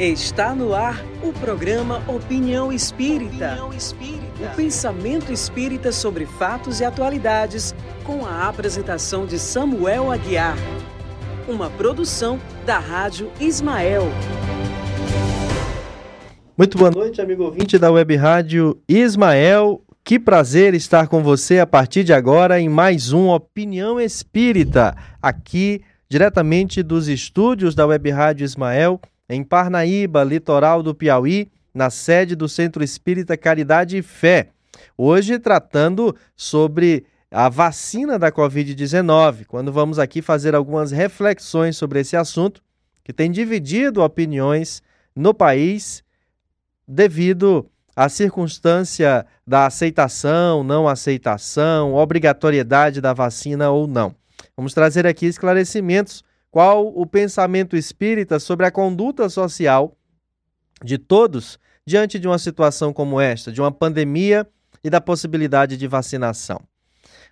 Está no ar o programa Opinião Espírita. Opinião Espírita. O pensamento espírita sobre fatos e atualidades, com a apresentação de Samuel Aguiar. Uma produção da Rádio Ismael. Muito boa noite, amigo ouvinte da Web Rádio Ismael. Que prazer estar com você a partir de agora em mais um Opinião Espírita, aqui diretamente dos estúdios da Web Rádio Ismael em Parnaíba, litoral do Piauí, na sede do Centro Espírita Caridade e Fé. Hoje tratando sobre a vacina da Covid-19, quando vamos aqui fazer algumas reflexões sobre esse assunto que tem dividido opiniões no país devido à circunstância da aceitação, não aceitação, obrigatoriedade da vacina ou não. Vamos trazer aqui esclarecimentos qual o pensamento espírita sobre a conduta social de todos diante de uma situação como esta, de uma pandemia e da possibilidade de vacinação.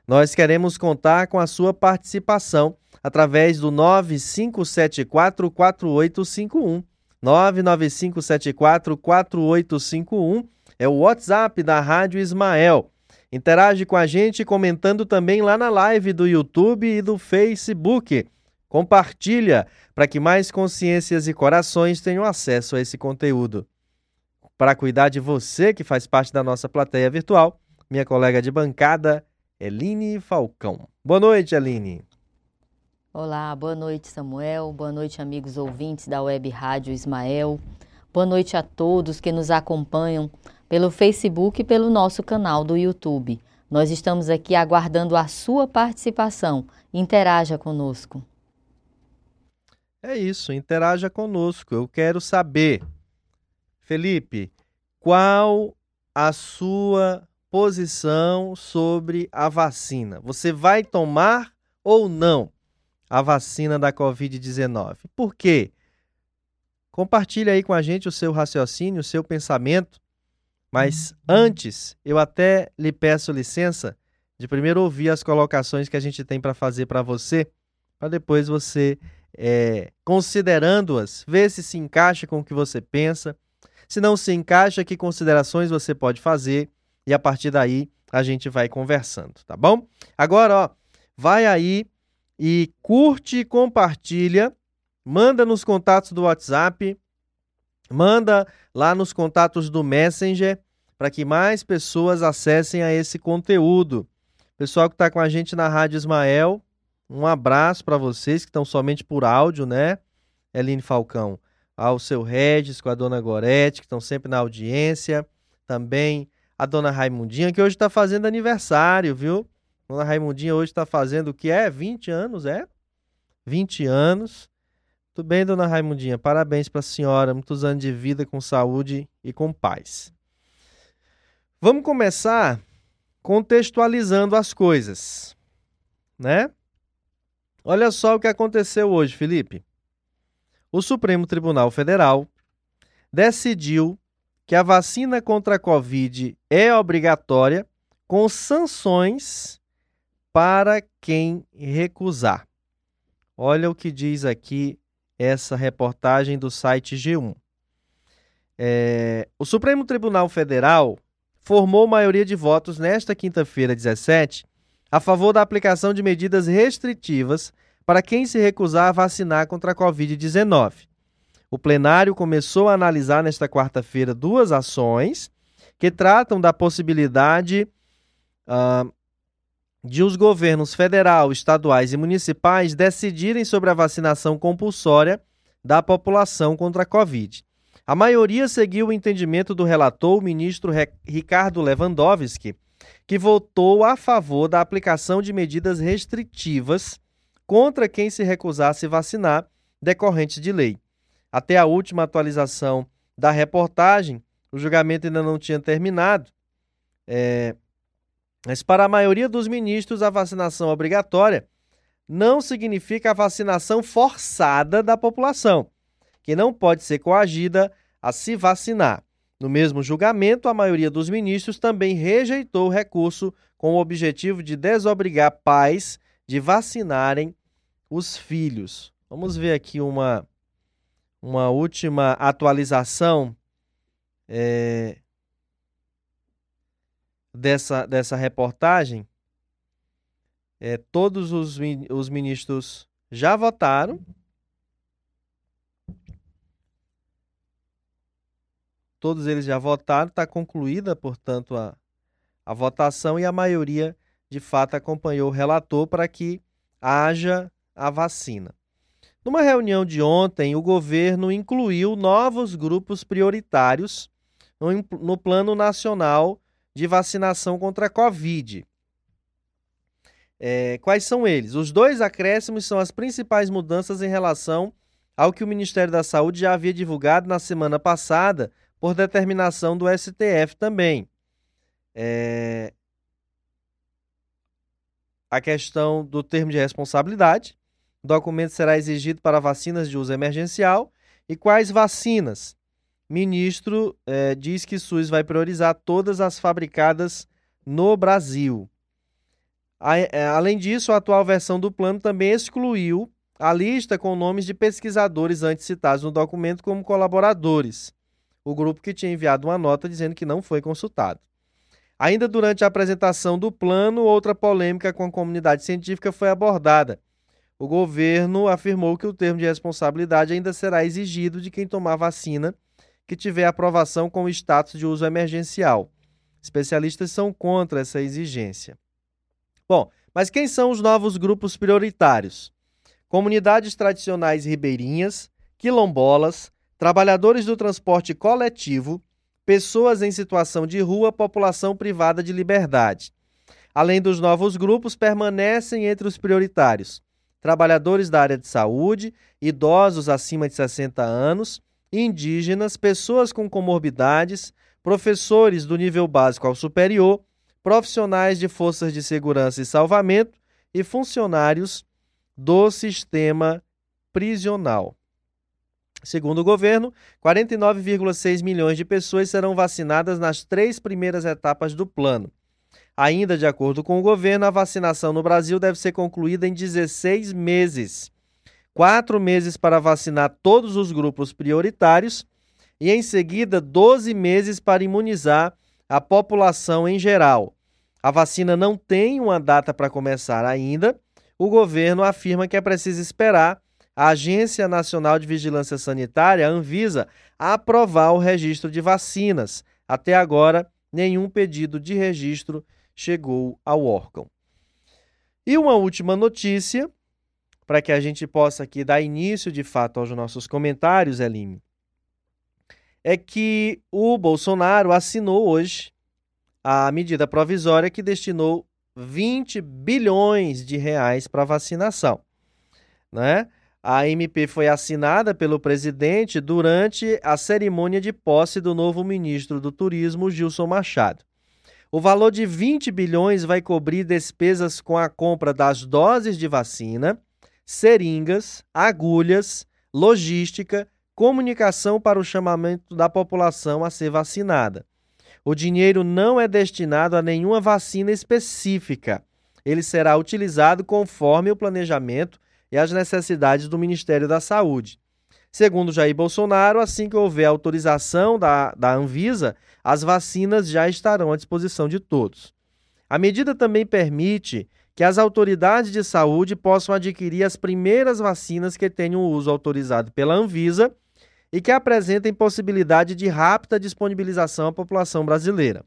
Nós queremos contar com a sua participação através do 95744851. 995744851 é o WhatsApp da Rádio Ismael. Interage com a gente comentando também lá na live do YouTube e do Facebook. Compartilha para que mais consciências e corações tenham acesso a esse conteúdo. Para cuidar de você que faz parte da nossa plateia virtual, minha colega de bancada, Eline Falcão. Boa noite, Eline. Olá, boa noite, Samuel. Boa noite, amigos ouvintes da Web Rádio Ismael. Boa noite a todos que nos acompanham pelo Facebook e pelo nosso canal do YouTube. Nós estamos aqui aguardando a sua participação. Interaja conosco. É isso, interaja conosco. Eu quero saber, Felipe, qual a sua posição sobre a vacina? Você vai tomar ou não a vacina da Covid-19? Por quê? Compartilhe aí com a gente o seu raciocínio, o seu pensamento. Mas uhum. antes, eu até lhe peço licença de primeiro ouvir as colocações que a gente tem para fazer para você, para depois você é, considerando-as, ver se se encaixa com o que você pensa. Se não se encaixa, que considerações você pode fazer e a partir daí a gente vai conversando, tá bom? Agora, ó, vai aí e curte e compartilha, manda nos contatos do WhatsApp, manda lá nos contatos do Messenger para que mais pessoas acessem a esse conteúdo. Pessoal que está com a gente na Rádio Ismael, um abraço para vocês que estão somente por áudio, né? Eline Falcão, ao seu Regis, com a dona Gorete, que estão sempre na audiência. Também a dona Raimundinha, que hoje está fazendo aniversário, viu? Dona Raimundinha hoje está fazendo o que é? 20 anos, é? 20 anos. Tudo bem, dona Raimundinha? Parabéns para a senhora. Muitos anos de vida com saúde e com paz. Vamos começar contextualizando as coisas, né? Olha só o que aconteceu hoje, Felipe. O Supremo Tribunal Federal decidiu que a vacina contra a Covid é obrigatória com sanções para quem recusar. Olha o que diz aqui essa reportagem do site G1. É, o Supremo Tribunal Federal formou maioria de votos nesta quinta-feira, 17, a favor da aplicação de medidas restritivas para quem se recusar a vacinar contra a Covid-19. O plenário começou a analisar nesta quarta-feira duas ações que tratam da possibilidade uh, de os governos federal, estaduais e municipais decidirem sobre a vacinação compulsória da população contra a Covid. A maioria seguiu o entendimento do relator, o ministro Ricardo Lewandowski, que votou a favor da aplicação de medidas restritivas contra quem se recusasse vacinar, decorrentes de lei. Até a última atualização da reportagem, o julgamento ainda não tinha terminado, é... mas para a maioria dos ministros, a vacinação obrigatória não significa a vacinação forçada da população, que não pode ser coagida a se vacinar. No mesmo julgamento, a maioria dos ministros também rejeitou o recurso com o objetivo de desobrigar pais de vacinarem os filhos. Vamos ver aqui uma, uma última atualização é, dessa, dessa reportagem. É, todos os, os ministros já votaram. Todos eles já votaram, está concluída, portanto, a, a votação e a maioria, de fato, acompanhou o relator para que haja a vacina. Numa reunião de ontem, o governo incluiu novos grupos prioritários no, no Plano Nacional de Vacinação contra a Covid. É, quais são eles? Os dois acréscimos são as principais mudanças em relação ao que o Ministério da Saúde já havia divulgado na semana passada, por determinação do STF também. É... A questão do termo de responsabilidade. O documento será exigido para vacinas de uso emergencial. E quais vacinas? Ministro é, diz que SUS vai priorizar todas as fabricadas no Brasil. É, além disso, a atual versão do plano também excluiu a lista com nomes de pesquisadores antes citados no documento como colaboradores. O grupo que tinha enviado uma nota dizendo que não foi consultado. Ainda durante a apresentação do plano, outra polêmica com a comunidade científica foi abordada. O governo afirmou que o termo de responsabilidade ainda será exigido de quem tomar vacina que tiver aprovação com o status de uso emergencial. Especialistas são contra essa exigência. Bom, mas quem são os novos grupos prioritários? Comunidades tradicionais ribeirinhas, quilombolas, trabalhadores do transporte coletivo, pessoas em situação de rua, população privada de liberdade. Além dos novos grupos, permanecem entre os prioritários trabalhadores da área de saúde, idosos acima de 60 anos, indígenas, pessoas com comorbidades, professores do nível básico ao superior, profissionais de forças de segurança e salvamento e funcionários do sistema prisional. Segundo o governo, 49,6 milhões de pessoas serão vacinadas nas três primeiras etapas do plano. Ainda de acordo com o governo, a vacinação no Brasil deve ser concluída em 16 meses. Quatro meses para vacinar todos os grupos prioritários e, em seguida, 12 meses para imunizar a população em geral. A vacina não tem uma data para começar ainda. O governo afirma que é preciso esperar a Agência Nacional de Vigilância Sanitária, a Anvisa, aprovar o registro de vacinas. Até agora, nenhum pedido de registro chegou ao órgão. E uma última notícia, para que a gente possa aqui dar início de fato aos nossos comentários, Elime é que o Bolsonaro assinou hoje a medida provisória que destinou 20 bilhões de reais para vacinação. Né? A MP foi assinada pelo presidente durante a cerimônia de posse do novo ministro do Turismo, Gilson Machado. O valor de 20 bilhões vai cobrir despesas com a compra das doses de vacina, seringas, agulhas, logística, comunicação para o chamamento da população a ser vacinada. O dinheiro não é destinado a nenhuma vacina específica. Ele será utilizado conforme o planejamento e as necessidades do Ministério da Saúde. Segundo Jair Bolsonaro, assim que houver autorização da, da Anvisa, as vacinas já estarão à disposição de todos. A medida também permite que as autoridades de saúde possam adquirir as primeiras vacinas que tenham uso autorizado pela Anvisa e que apresentem possibilidade de rápida disponibilização à população brasileira.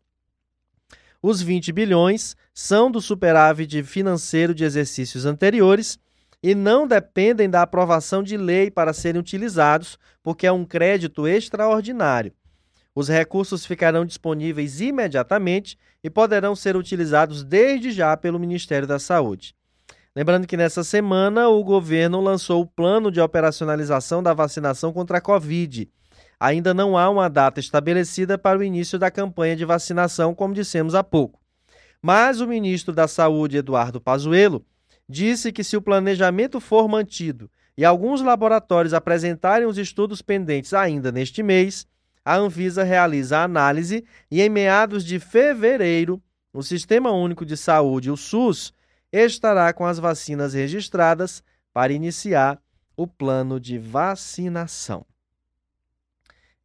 Os 20 bilhões são do superávit financeiro de exercícios anteriores e não dependem da aprovação de lei para serem utilizados, porque é um crédito extraordinário. Os recursos ficarão disponíveis imediatamente e poderão ser utilizados desde já pelo Ministério da Saúde. Lembrando que nessa semana o governo lançou o plano de operacionalização da vacinação contra a Covid. Ainda não há uma data estabelecida para o início da campanha de vacinação, como dissemos há pouco. Mas o ministro da Saúde, Eduardo Pazuello, disse que se o planejamento for mantido e alguns laboratórios apresentarem os estudos pendentes ainda neste mês, a Anvisa realiza a análise e em meados de fevereiro, o Sistema Único de Saúde, o SUS, estará com as vacinas registradas para iniciar o plano de vacinação.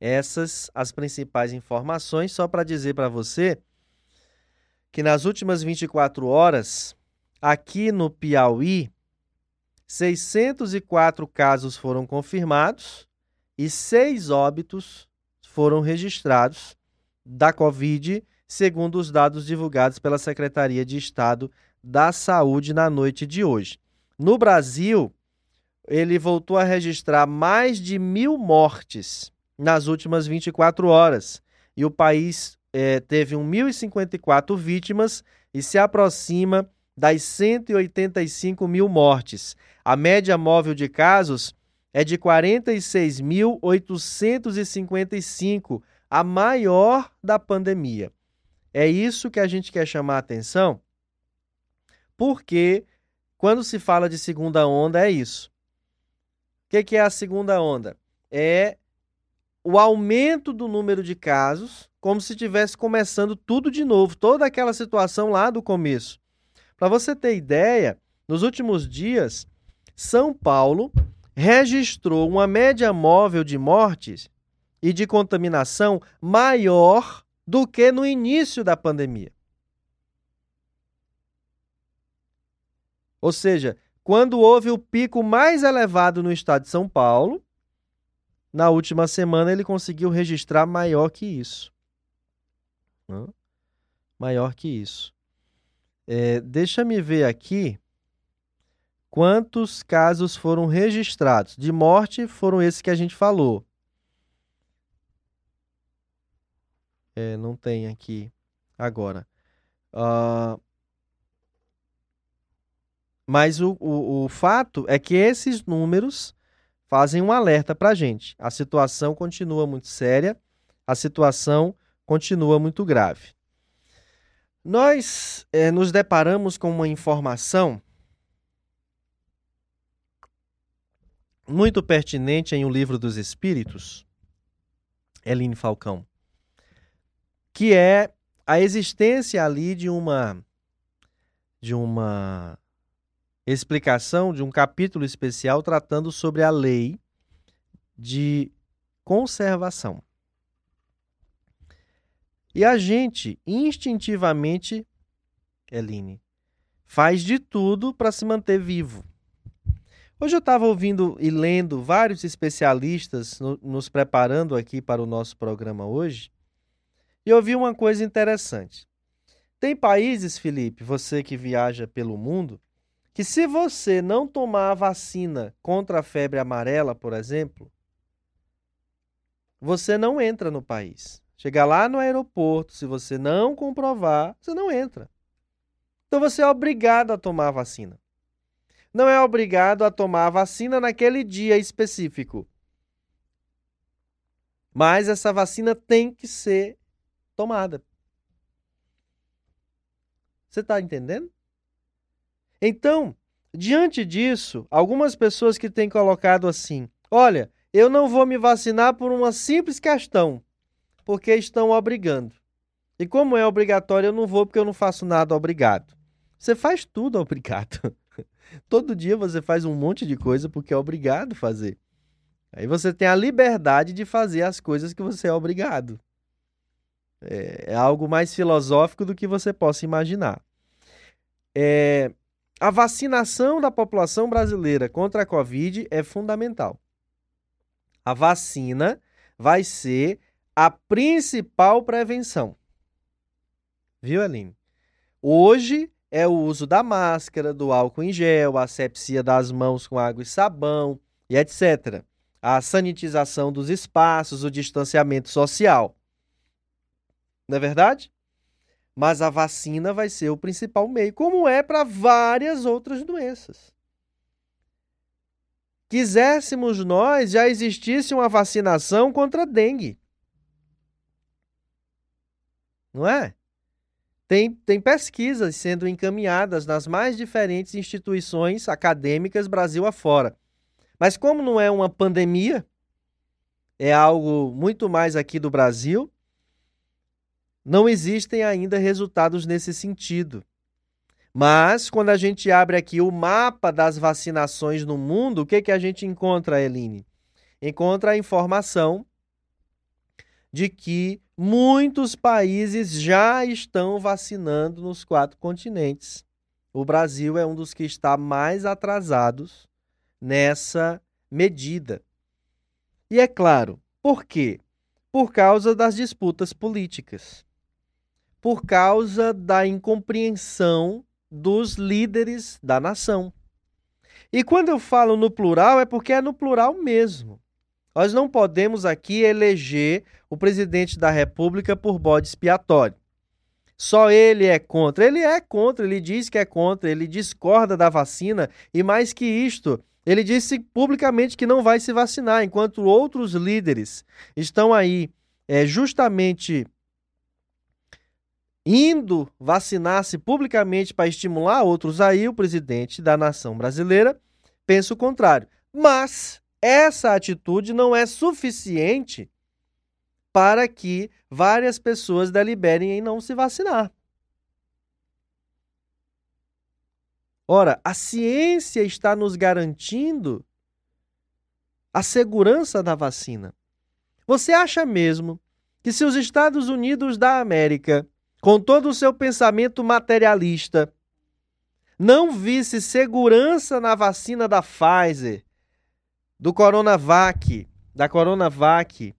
Essas as principais informações, só para dizer para você que nas últimas 24 horas, aqui no Piauí, 604 casos foram confirmados e seis óbitos foram registrados da Covid, segundo os dados divulgados pela Secretaria de Estado da Saúde na noite de hoje. No Brasil, ele voltou a registrar mais de mil mortes nas últimas 24 horas. E o país é, teve 1.054 vítimas e se aproxima das 185 mil mortes. A média móvel de casos é de 46.855, a maior da pandemia. É isso que a gente quer chamar a atenção, porque quando se fala de segunda onda, é isso. O que, que é a segunda onda? É o aumento do número de casos, como se estivesse começando tudo de novo, toda aquela situação lá do começo. Para você ter ideia, nos últimos dias, São Paulo registrou uma média móvel de mortes e de contaminação maior do que no início da pandemia. Ou seja, quando houve o pico mais elevado no estado de São Paulo, na última semana ele conseguiu registrar maior que isso. Maior que isso. É, Deixa-me ver aqui quantos casos foram registrados. De morte foram esses que a gente falou. É, não tem aqui agora. Uh, mas o, o, o fato é que esses números fazem um alerta para a gente. A situação continua muito séria, a situação continua muito grave. Nós é, nos deparamos com uma informação muito pertinente em O Livro dos Espíritos, Eline Falcão, que é a existência ali de uma de uma explicação de um capítulo especial tratando sobre a lei de conservação. E a gente, instintivamente, Eline, faz de tudo para se manter vivo. Hoje eu estava ouvindo e lendo vários especialistas no, nos preparando aqui para o nosso programa hoje, e eu vi uma coisa interessante. Tem países, Felipe, você que viaja pelo mundo, que se você não tomar a vacina contra a febre amarela, por exemplo, você não entra no país. Chegar lá no aeroporto, se você não comprovar, você não entra. Então você é obrigado a tomar a vacina. Não é obrigado a tomar a vacina naquele dia específico. Mas essa vacina tem que ser tomada. Você está entendendo? Então, diante disso, algumas pessoas que têm colocado assim: olha, eu não vou me vacinar por uma simples questão, porque estão obrigando. E como é obrigatório, eu não vou porque eu não faço nada obrigado. Você faz tudo obrigado. Todo dia você faz um monte de coisa porque é obrigado fazer. Aí você tem a liberdade de fazer as coisas que você é obrigado. É, é algo mais filosófico do que você possa imaginar. É, a vacinação da população brasileira contra a Covid é fundamental. A vacina vai ser a principal prevenção. Viu, Aline? Hoje é o uso da máscara, do álcool em gel, a asepsia das mãos com água e sabão e etc. A sanitização dos espaços, o distanciamento social. Não é verdade? Mas a vacina vai ser o principal meio, como é para várias outras doenças. Quiséssemos nós, já existisse uma vacinação contra a dengue. Não é? Tem, tem pesquisas sendo encaminhadas nas mais diferentes instituições acadêmicas Brasil afora. Mas como não é uma pandemia, é algo muito mais aqui do Brasil, não existem ainda resultados nesse sentido. Mas, quando a gente abre aqui o mapa das vacinações no mundo, o que, que a gente encontra, Eline? Encontra a informação de que muitos países já estão vacinando nos quatro continentes. O Brasil é um dos que está mais atrasados nessa medida. E é claro, por quê? Por causa das disputas políticas. Por causa da incompreensão dos líderes da nação. E quando eu falo no plural, é porque é no plural mesmo. Nós não podemos aqui eleger o presidente da República por bode expiatório. Só ele é contra. Ele é contra, ele diz que é contra, ele discorda da vacina e mais que isto, ele disse publicamente que não vai se vacinar, enquanto outros líderes estão aí é, justamente indo vacinar-se publicamente para estimular outros aí, o presidente da nação brasileira pensa o contrário. Mas essa atitude não é suficiente para que várias pessoas deliberem em não se vacinar. Ora, a ciência está nos garantindo a segurança da vacina. Você acha mesmo que se os Estados Unidos da América, com todo o seu pensamento materialista, não visse segurança na vacina da Pfizer, do Coronavac, da Coronavac,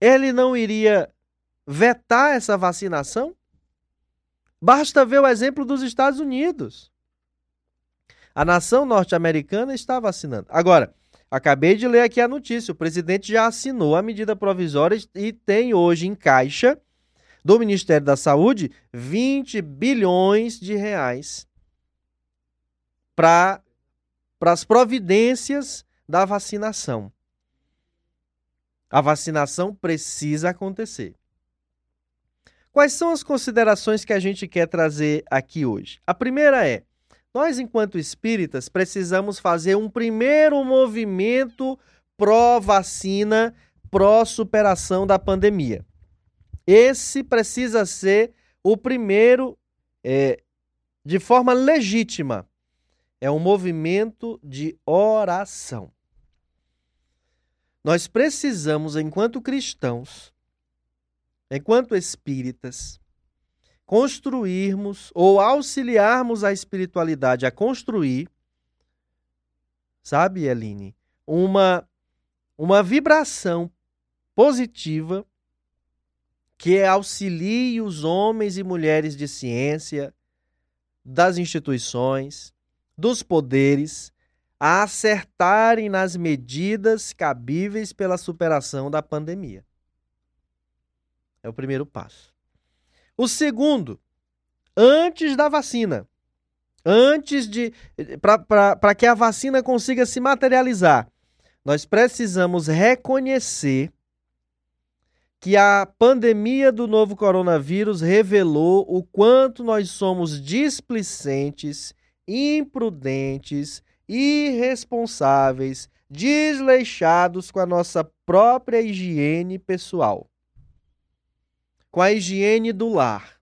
ele não iria vetar essa vacinação? Basta ver o exemplo dos Estados Unidos. A nação norte-americana está vacinando. Agora, acabei de ler aqui a notícia: o presidente já assinou a medida provisória e tem hoje em caixa do Ministério da Saúde 20 bilhões de reais para as providências da vacinação. A vacinação precisa acontecer. Quais são as considerações que a gente quer trazer aqui hoje? A primeira é: nós, enquanto espíritas, precisamos fazer um primeiro movimento pró-vacina, pró-superação da pandemia. Esse precisa ser o primeiro, é, de forma legítima. É um movimento de oração. Nós precisamos, enquanto cristãos, enquanto espíritas, construirmos ou auxiliarmos a espiritualidade a construir, sabe, Eline, uma, uma vibração positiva que auxilie os homens e mulheres de ciência, das instituições, dos poderes, a acertarem nas medidas cabíveis pela superação da pandemia. É o primeiro passo. O segundo, antes da vacina, antes de. para que a vacina consiga se materializar, nós precisamos reconhecer que a pandemia do novo coronavírus revelou o quanto nós somos displicentes, imprudentes, irresponsáveis, desleixados com a nossa própria higiene pessoal, com a higiene do lar,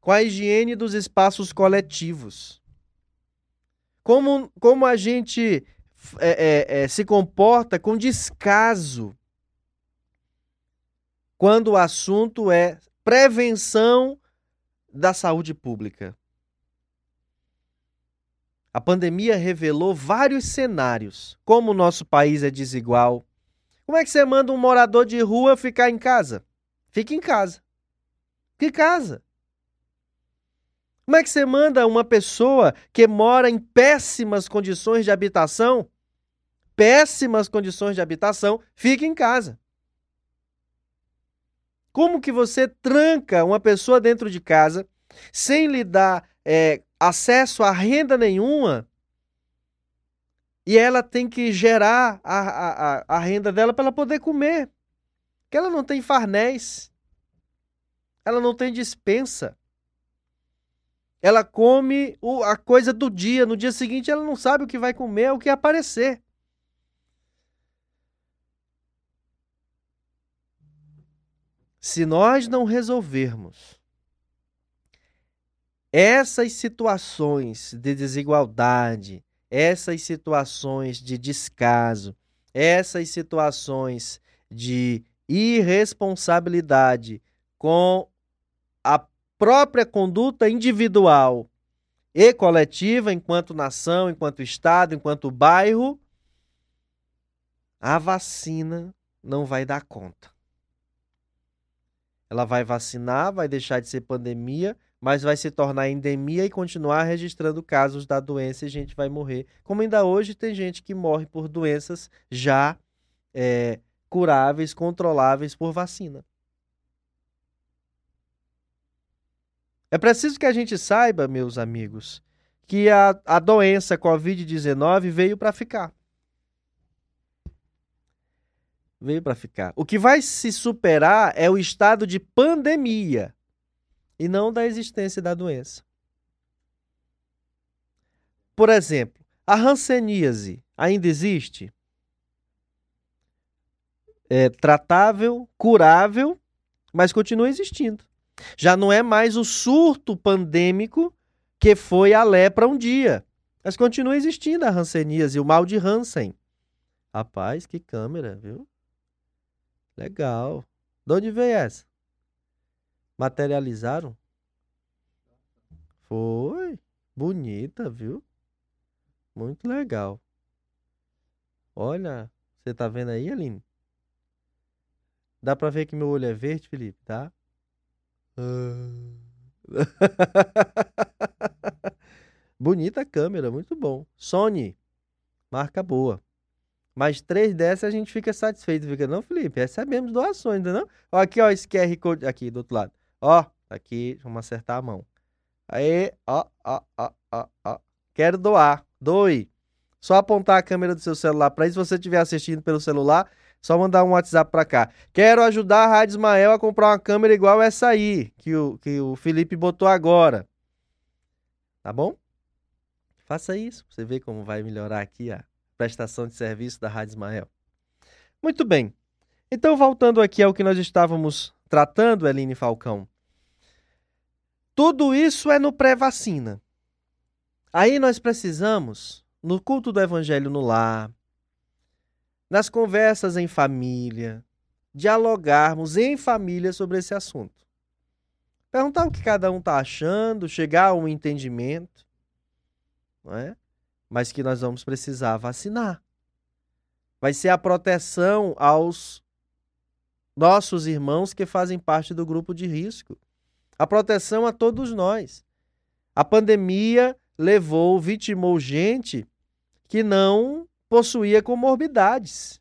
com a higiene dos espaços coletivos. Como, como a gente é, é, é, se comporta com descaso quando o assunto é prevenção da saúde pública. A pandemia revelou vários cenários, como o nosso país é desigual. Como é que você manda um morador de rua ficar em casa? Fique em casa. Que casa? Como é que você manda uma pessoa que mora em péssimas condições de habitação, péssimas condições de habitação, fique em casa? Como que você tranca uma pessoa dentro de casa sem lhe dar é, acesso a renda nenhuma e ela tem que gerar a, a, a renda dela para ela poder comer? Que ela não tem farnéis, ela não tem dispensa. Ela come o, a coisa do dia, no dia seguinte ela não sabe o que vai comer, o que aparecer. Se nós não resolvermos essas situações de desigualdade, essas situações de descaso, essas situações de irresponsabilidade com a própria conduta individual e coletiva, enquanto nação, enquanto Estado, enquanto bairro, a vacina não vai dar conta. Ela vai vacinar, vai deixar de ser pandemia, mas vai se tornar endemia e continuar registrando casos da doença e gente vai morrer. Como ainda hoje tem gente que morre por doenças já é, curáveis, controláveis por vacina. É preciso que a gente saiba, meus amigos, que a, a doença Covid-19 veio para ficar. Veio para ficar. O que vai se superar é o estado de pandemia e não da existência da doença. Por exemplo, a hanseníase ainda existe? É tratável, curável, mas continua existindo. Já não é mais o surto pandêmico que foi a lepra um dia. Mas continua existindo a hanseníase, o mal de Hansen. Rapaz, que câmera, viu? Legal. De onde veio essa? Materializaram? Foi. Bonita, viu? Muito legal. Olha, você tá vendo aí, Aline? Dá pra ver que meu olho é verde, Felipe, tá? Bonita câmera, muito bom. Sony, marca boa. Mais três dessas a gente fica satisfeito, fica, não, Felipe? Recebemos doações, não? Ó, aqui, ó, esse QR Code aqui do outro lado. Ó, aqui, vamos acertar a mão. Aí, ó, ó, ó, ó, ó. Quero doar. Doe. Só apontar a câmera do seu celular para isso. Se você estiver assistindo pelo celular, só mandar um WhatsApp para cá. Quero ajudar a Rádio Ismael a comprar uma câmera igual essa aí, que o, que o Felipe botou agora. Tá bom? Faça isso, você vê como vai melhorar aqui a prestação de serviço da Rádio Ismael. Muito bem. Então, voltando aqui ao que nós estávamos tratando, Eline Falcão. Tudo isso é no pré-vacina. Aí nós precisamos, no culto do evangelho no lar, nas conversas em família, dialogarmos em família sobre esse assunto. Perguntar o que cada um está achando, chegar a um entendimento, não é? mas que nós vamos precisar vacinar. Vai ser a proteção aos nossos irmãos que fazem parte do grupo de risco a proteção a todos nós. A pandemia levou, vitimou gente que não possuía comorbidades.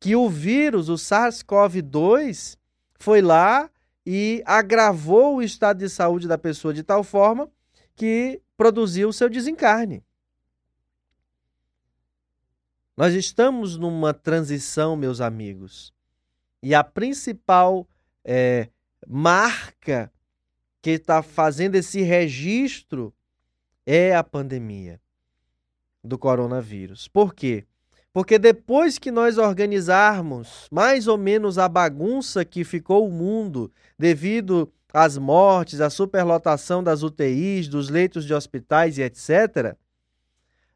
Que o vírus, o SARS-CoV-2, foi lá e agravou o estado de saúde da pessoa de tal forma que produziu o seu desencarne. Nós estamos numa transição, meus amigos, e a principal é, marca que está fazendo esse registro é a pandemia do coronavírus. Por quê? Porque depois que nós organizarmos mais ou menos a bagunça que ficou o mundo devido às mortes, à superlotação das UTIs, dos leitos de hospitais e etc.,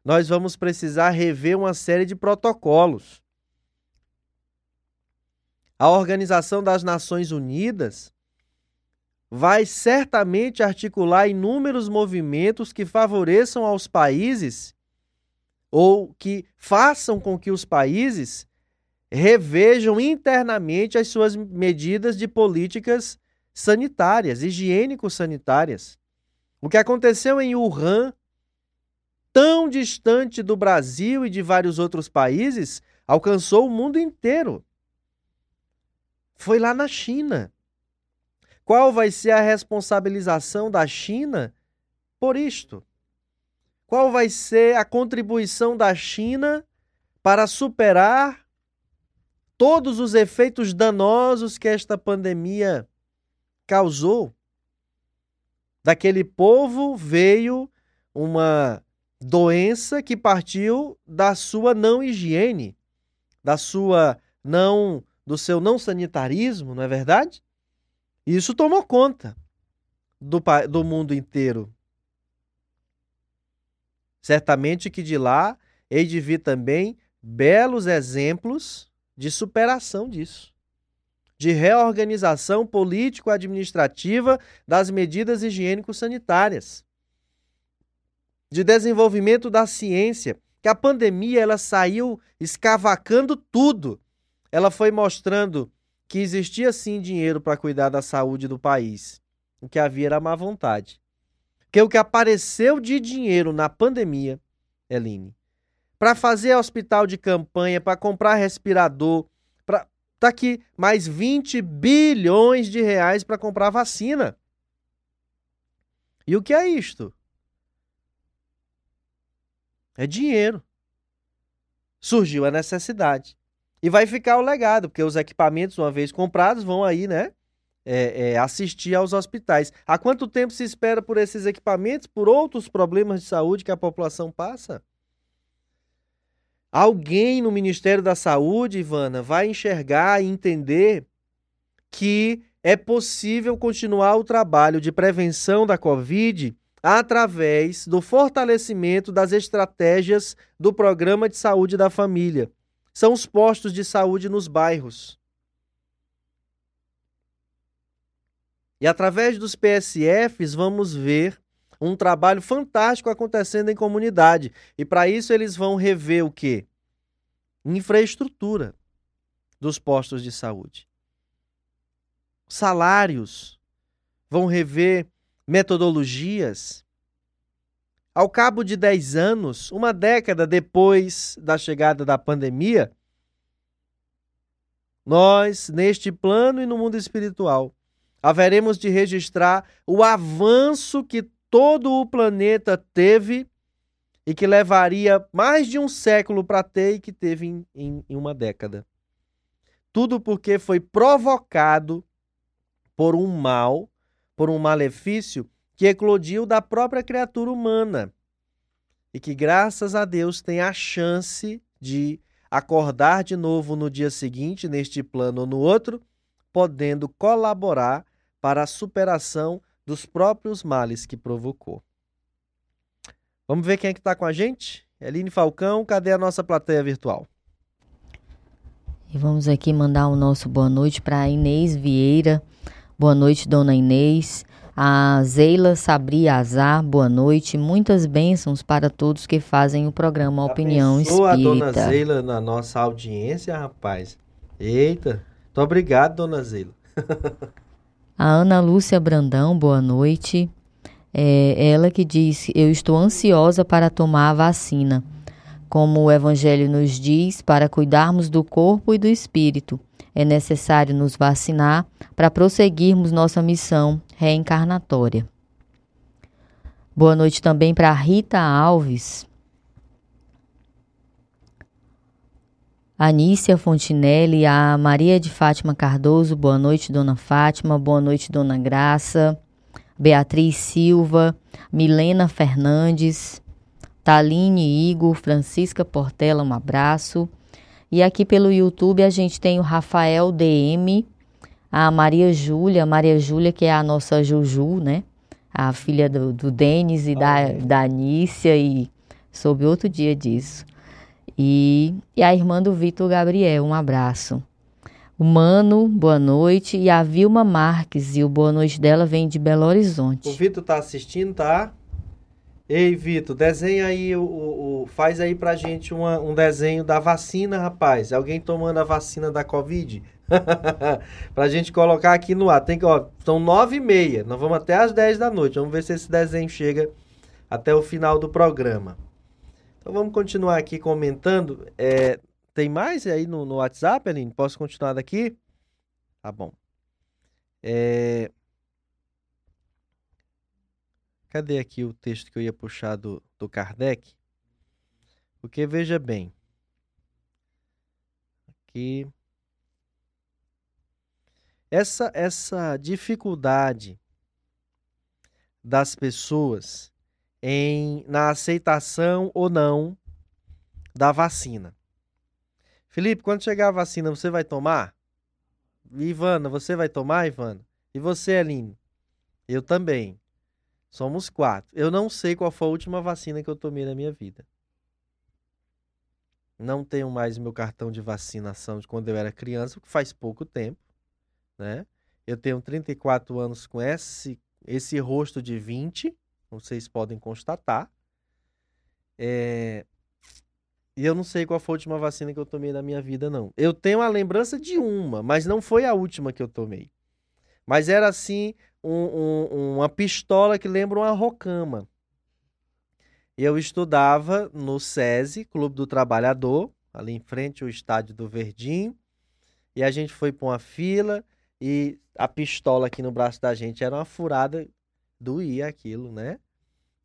nós vamos precisar rever uma série de protocolos. A Organização das Nações Unidas vai certamente articular inúmeros movimentos que favoreçam aos países ou que façam com que os países revejam internamente as suas medidas de políticas sanitárias, higiênico-sanitárias. O que aconteceu em Wuhan, tão distante do Brasil e de vários outros países, alcançou o mundo inteiro. Foi lá na China. Qual vai ser a responsabilização da China por isto? Qual vai ser a contribuição da China para superar todos os efeitos danosos que esta pandemia causou? Daquele povo veio uma doença que partiu da sua não higiene, da sua não do seu não sanitarismo, não é verdade? Isso tomou conta do, do mundo inteiro. Certamente que de lá hei de vir também belos exemplos de superação disso, de reorganização político-administrativa das medidas higiênico-sanitárias, de desenvolvimento da ciência, que a pandemia ela saiu escavacando tudo. Ela foi mostrando que existia sim dinheiro para cuidar da saúde do país. O que havia era má vontade. Porque o que apareceu de dinheiro na pandemia, Eline, para fazer hospital de campanha, para comprar respirador, para tá aqui mais 20 bilhões de reais para comprar vacina. E o que é isto? É dinheiro. Surgiu a necessidade. E vai ficar o legado, porque os equipamentos, uma vez comprados, vão aí, né? É, é, assistir aos hospitais. Há quanto tempo se espera por esses equipamentos, por outros problemas de saúde que a população passa? Alguém no Ministério da Saúde, Ivana, vai enxergar e entender que é possível continuar o trabalho de prevenção da Covid através do fortalecimento das estratégias do Programa de Saúde da Família. São os postos de saúde nos bairros. E através dos PSFs vamos ver um trabalho fantástico acontecendo em comunidade. E para isso eles vão rever o quê? Infraestrutura dos postos de saúde. Salários. Vão rever metodologias. Ao cabo de 10 anos, uma década depois da chegada da pandemia, nós, neste plano e no mundo espiritual, haveremos de registrar o avanço que todo o planeta teve e que levaria mais de um século para ter e que teve em, em, em uma década. Tudo porque foi provocado por um mal, por um malefício que eclodiu da própria criatura humana e que, graças a Deus, tem a chance de acordar de novo no dia seguinte, neste plano ou no outro, podendo colaborar para a superação dos próprios males que provocou. Vamos ver quem é que está com a gente? Eline Falcão, cadê a nossa plateia virtual? E vamos aqui mandar o nosso boa noite para Inês Vieira. Boa noite, dona Inês. A Zeila Sabri Azar, boa noite. Muitas bênçãos para todos que fazem o programa Opinião Espírita. a dona Zeila na nossa audiência, rapaz. Eita, muito obrigado, dona Zeila. A Ana Lúcia Brandão, boa noite. É ela que diz: Eu estou ansiosa para tomar a vacina. Como o Evangelho nos diz, para cuidarmos do corpo e do espírito, é necessário nos vacinar para prosseguirmos nossa missão reencarnatória. Boa noite também para Rita Alves. Anícia Fontinelli, a Maria de Fátima Cardoso, boa noite, Dona Fátima, boa noite, Dona Graça, Beatriz Silva, Milena Fernandes, Taline Igor, Francisca Portela, um abraço. E aqui pelo YouTube a gente tem o Rafael DM, a Maria Júlia, Maria Júlia que é a nossa Juju, né? A filha do, do Denis e da, da Anícia e soube outro dia disso. E, e a irmã do Vitor Gabriel, um abraço. O Mano, boa noite. E a Vilma Marques, e o boa noite dela vem de Belo Horizonte. O Vitor tá assistindo, tá? Ei, Vitor, desenha aí, o, o, faz aí pra gente uma, um desenho da vacina, rapaz. Alguém tomando a vacina da Covid? pra gente colocar aqui no ar. Tem que, ó, são nove e meia. Nós vamos até às dez da noite. Vamos ver se esse desenho chega até o final do programa. Então vamos continuar aqui comentando. É, tem mais aí no, no WhatsApp, Aline? Posso continuar daqui? Tá bom. É... Cadê aqui o texto que eu ia puxar do, do Kardec? Porque veja bem. Aqui. Essa, essa dificuldade das pessoas em na aceitação ou não da vacina. Felipe, quando chegar a vacina, você vai tomar? Ivana, você vai tomar, Ivana? E você, Aline? Eu também. Somos quatro. Eu não sei qual foi a última vacina que eu tomei na minha vida. Não tenho mais meu cartão de vacinação de quando eu era criança, porque faz pouco tempo, né? Eu tenho 34 anos com esse, esse rosto de 20, vocês podem constatar. É... E eu não sei qual foi a última vacina que eu tomei na minha vida, não. Eu tenho a lembrança de uma, mas não foi a última que eu tomei. Mas era assim, um, um, uma pistola que lembra uma rocama. Eu estudava no SESI, Clube do Trabalhador, ali em frente ao estádio do Verdinho. E a gente foi para uma fila e a pistola aqui no braço da gente era uma furada, doía aquilo, né?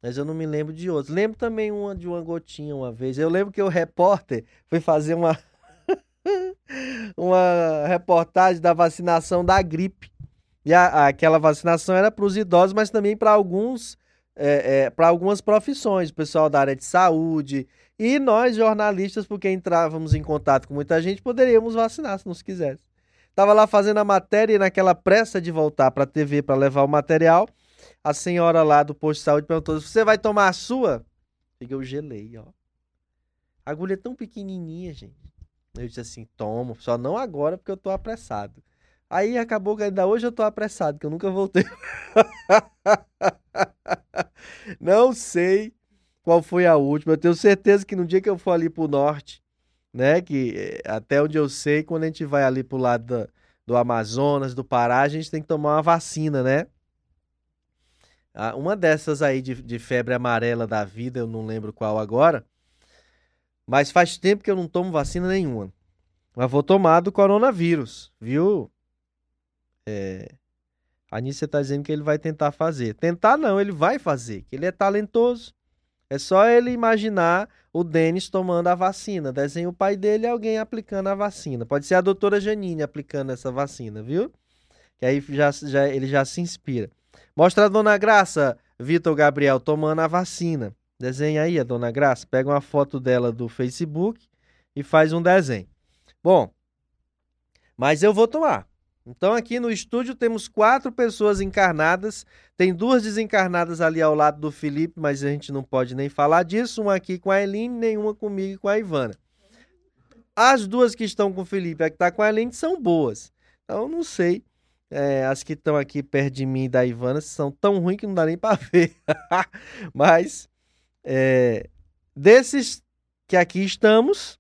Mas eu não me lembro de outros. Lembro também uma de uma gotinha uma vez. Eu lembro que o repórter foi fazer uma uma reportagem da vacinação da gripe. E a, aquela vacinação era para os idosos, mas também para alguns é, é, para algumas profissões, o pessoal da área de saúde e nós jornalistas, porque entrávamos em contato com muita gente, poderíamos vacinar se nos quisesse. Tava lá fazendo a matéria e naquela pressa de voltar para a TV para levar o material, a senhora lá do posto de saúde perguntou: "Você vai tomar a sua?" Eu gelei, ó. A agulha é tão pequenininha, gente. Eu disse assim: "Tomo, só não agora porque eu tô apressado." Aí acabou que ainda hoje eu tô apressado, que eu nunca voltei. não sei qual foi a última. Eu tenho certeza que no dia que eu for ali pro norte, né? Que eh, até onde eu sei, quando a gente vai ali pro lado do, Amazonas, do Pará, a gente tem que tomar uma vacina, né? Ah, uma dessas aí de, de febre amarela da vida, eu não lembro qual agora. Mas faz tempo que eu não tomo vacina nenhuma. Mas vou tomar do coronavírus, viu? É... A Anícia está dizendo que ele vai tentar fazer. Tentar não, ele vai fazer, que ele é talentoso. É só ele imaginar o Denis tomando a vacina. Desenha o pai dele e alguém aplicando a vacina. Pode ser a doutora Janine aplicando essa vacina, viu? Que aí já, já, ele já se inspira. Mostra a dona Graça, Vitor Gabriel, tomando a vacina. Desenha aí a dona Graça. Pega uma foto dela do Facebook e faz um desenho. Bom, mas eu vou tomar. Então, aqui no estúdio temos quatro pessoas encarnadas. Tem duas desencarnadas ali ao lado do Felipe, mas a gente não pode nem falar disso. Uma aqui com a Eline, nenhuma comigo e com a Ivana. As duas que estão com o Felipe a que está com a Eline são boas. Então, não sei. É, as que estão aqui perto de mim e da Ivana são tão ruins que não dá nem para ver. mas, é, desses que aqui estamos,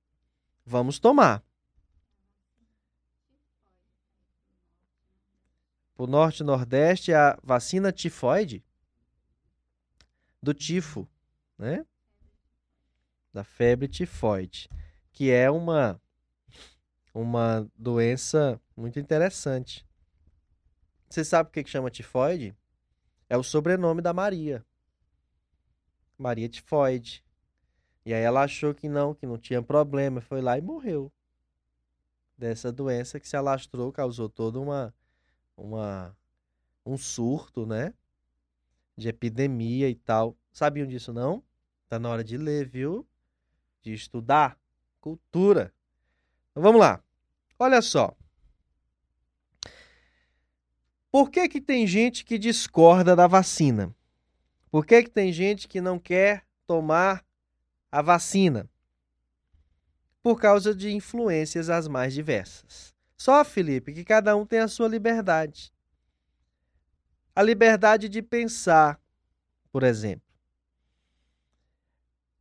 vamos tomar. Para o norte e nordeste a vacina tifoide do tifo, né? Da febre tifoide, que é uma uma doença muito interessante. Você sabe o que, que chama tifoide? É o sobrenome da Maria. Maria tifoide. E aí ela achou que não, que não tinha problema, foi lá e morreu dessa doença que se alastrou, causou toda uma uma, um surto, né? De epidemia e tal. Sabiam disso, não? Tá na hora de ler, viu? De estudar. Cultura. Então, vamos lá. Olha só. Por que, que tem gente que discorda da vacina? Por que, que tem gente que não quer tomar a vacina? Por causa de influências as mais diversas. Só, Felipe, que cada um tem a sua liberdade. A liberdade de pensar, por exemplo.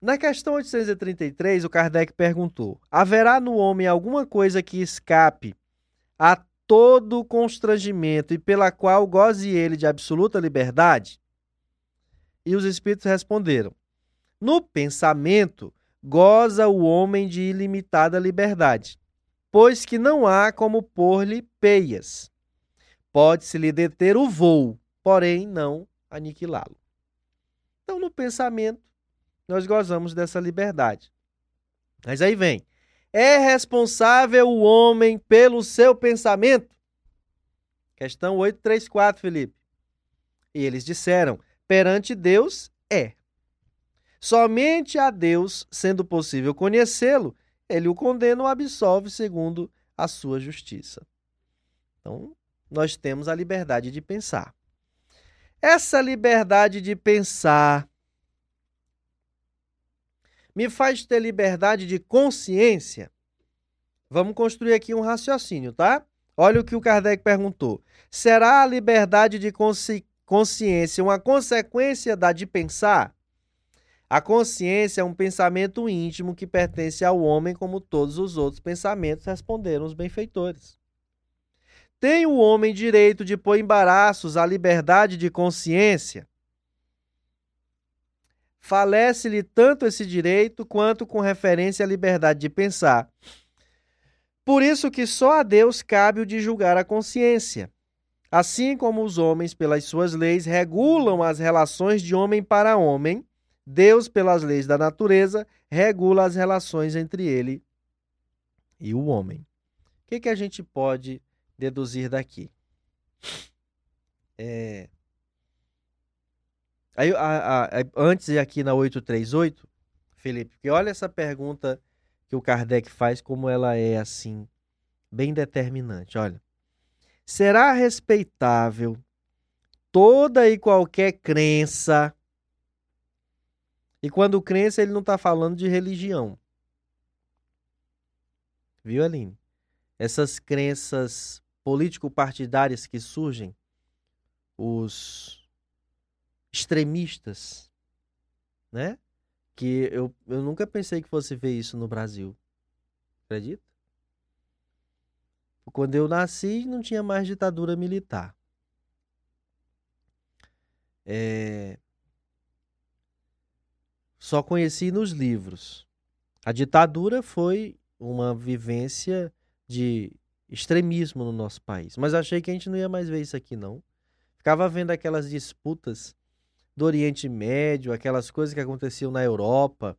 Na questão 833, o Kardec perguntou: haverá no homem alguma coisa que escape a todo constrangimento e pela qual goze ele de absoluta liberdade? E os espíritos responderam: no pensamento goza o homem de ilimitada liberdade pois que não há como pôr-lhe peias. Pode-se-lhe deter o voo, porém não aniquilá-lo. Então, no pensamento, nós gozamos dessa liberdade. Mas aí vem: é responsável o homem pelo seu pensamento? Questão 834, Felipe. E eles disseram: perante Deus é. Somente a Deus, sendo possível conhecê-lo, ele o condena ou absolve segundo a sua justiça. Então, nós temos a liberdade de pensar. Essa liberdade de pensar me faz ter liberdade de consciência? Vamos construir aqui um raciocínio, tá? Olha o que o Kardec perguntou. Será a liberdade de consci consciência uma consequência da de pensar? A consciência é um pensamento íntimo que pertence ao homem, como todos os outros pensamentos, responderam os benfeitores. Tem o homem direito de pôr embaraços à liberdade de consciência? Falece-lhe tanto esse direito quanto com referência à liberdade de pensar. Por isso que só a Deus cabe o de julgar a consciência. Assim como os homens, pelas suas leis, regulam as relações de homem para homem, Deus, pelas leis da natureza, regula as relações entre ele e o homem. O que, que a gente pode deduzir daqui? É... Aí, a, a, antes, aqui na 838, Felipe, que olha essa pergunta que o Kardec faz, como ela é assim, bem determinante. Olha. Será respeitável toda e qualquer crença e quando crença, ele não está falando de religião. Viu, Aline? Essas crenças político-partidárias que surgem, os extremistas, né? Que eu, eu nunca pensei que fosse ver isso no Brasil. Acredita? Quando eu nasci, não tinha mais ditadura militar. É, só conheci nos livros. A ditadura foi uma vivência de extremismo no nosso país, mas achei que a gente não ia mais ver isso aqui não. Ficava vendo aquelas disputas do Oriente Médio, aquelas coisas que aconteciam na Europa,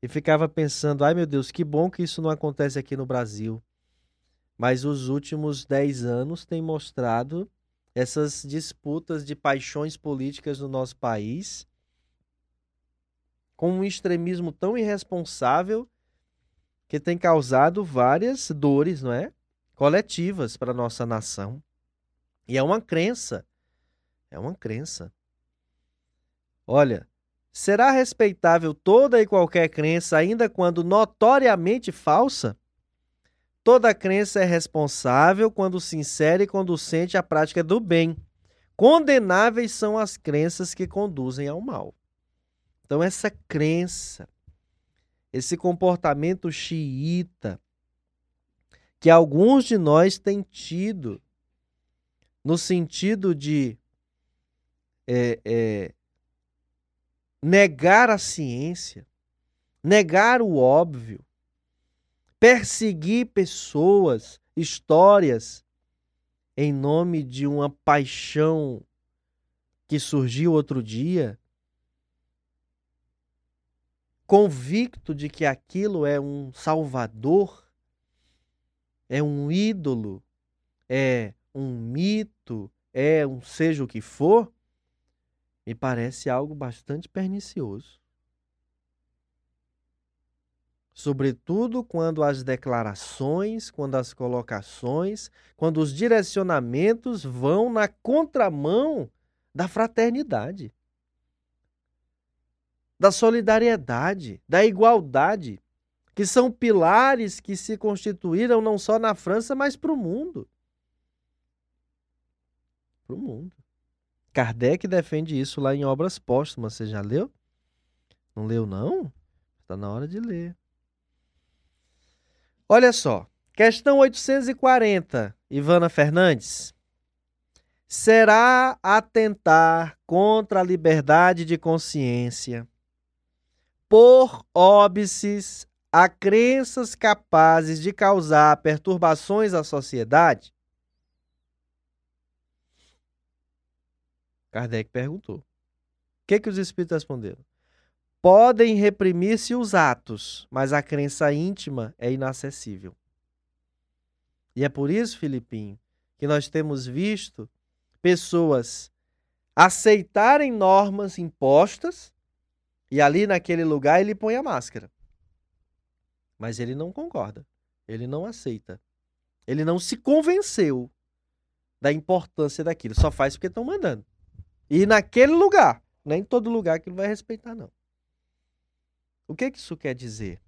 e ficava pensando: ai meu Deus, que bom que isso não acontece aqui no Brasil. Mas os últimos dez anos têm mostrado essas disputas de paixões políticas no nosso país com um extremismo tão irresponsável que tem causado várias dores, não é? Coletivas para nossa nação. E é uma crença. É uma crença. Olha, será respeitável toda e qualquer crença, ainda quando notoriamente falsa? Toda crença é responsável quando se insere e conducente à prática do bem. Condenáveis são as crenças que conduzem ao mal. Então, essa crença, esse comportamento xiita, que alguns de nós têm tido, no sentido de é, é, negar a ciência, negar o óbvio, perseguir pessoas, histórias, em nome de uma paixão que surgiu outro dia, convicto de que aquilo é um salvador, é um ídolo, é um mito, é um seja o que for, me parece algo bastante pernicioso. Sobretudo quando as declarações, quando as colocações, quando os direcionamentos vão na contramão da fraternidade da solidariedade, da igualdade, que são pilares que se constituíram não só na França, mas para o mundo. Para o mundo. Kardec defende isso lá em Obras Póstumas. Você já leu? Não leu, não? Está na hora de ler. Olha só. Questão 840, Ivana Fernandes. Será atentar contra a liberdade de consciência por óbices a crenças capazes de causar perturbações à sociedade? Kardec perguntou. O que, que os espíritos responderam? Podem reprimir-se os atos, mas a crença íntima é inacessível. E é por isso, Filipinho, que nós temos visto pessoas aceitarem normas impostas e ali naquele lugar ele põe a máscara. Mas ele não concorda. Ele não aceita. Ele não se convenceu da importância daquilo. Só faz porque estão mandando. E naquele lugar. Nem todo lugar que ele vai respeitar, não. O que, que isso quer dizer?